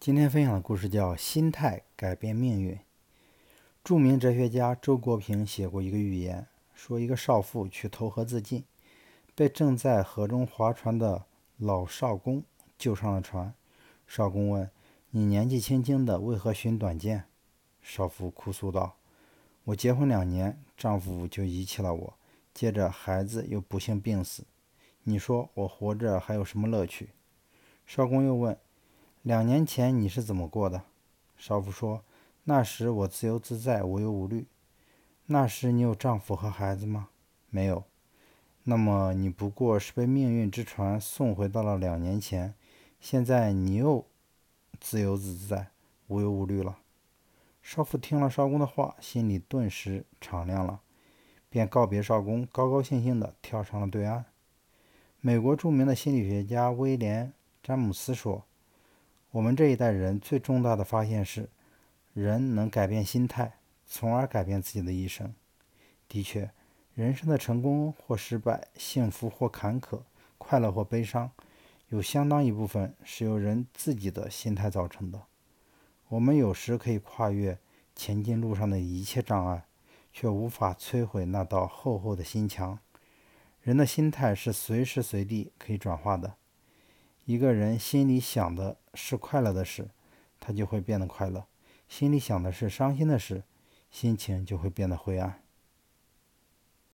今天分享的故事叫《心态改变命运》。著名哲学家周国平写过一个寓言，说一个少妇去投河自尽，被正在河中划船的老少公救上了船。少公问：“你年纪轻轻的，为何寻短见？”少妇哭诉道：“我结婚两年，丈夫就遗弃了我，接着孩子又不幸病死。你说我活着还有什么乐趣？”少公又问。两年前你是怎么过的？少妇说：“那时我自由自在，无忧无虑。那时你有丈夫和孩子吗？没有。那么你不过是被命运之船送回到了两年前。现在你又自由自在，无忧无虑了。”少妇听了少公的话，心里顿时敞亮了，便告别少公，高高兴兴地跳上了对岸。美国著名的心理学家威廉·詹姆斯说。我们这一代人最重大的发现是，人能改变心态，从而改变自己的一生。的确，人生的成功或失败，幸福或坎坷，快乐或悲伤，有相当一部分是由人自己的心态造成的。我们有时可以跨越前进路上的一切障碍，却无法摧毁那道厚厚的心墙。人的心态是随时随地可以转化的。一个人心里想的是快乐的事，他就会变得快乐；心里想的是伤心的事，心情就会变得灰暗。